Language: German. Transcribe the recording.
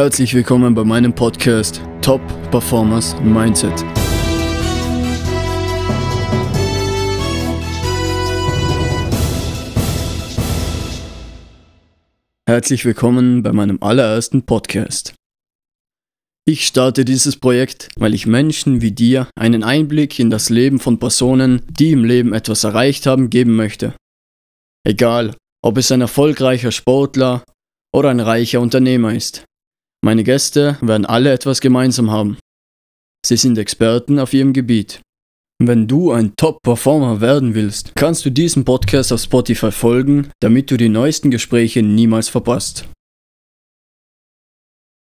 Herzlich willkommen bei meinem Podcast Top Performance Mindset. Herzlich willkommen bei meinem allerersten Podcast. Ich starte dieses Projekt, weil ich Menschen wie dir einen Einblick in das Leben von Personen, die im Leben etwas erreicht haben, geben möchte. Egal, ob es ein erfolgreicher Sportler oder ein reicher Unternehmer ist. Meine Gäste werden alle etwas gemeinsam haben. Sie sind Experten auf ihrem Gebiet. Wenn du ein Top-Performer werden willst, kannst du diesem Podcast auf Spotify folgen, damit du die neuesten Gespräche niemals verpasst.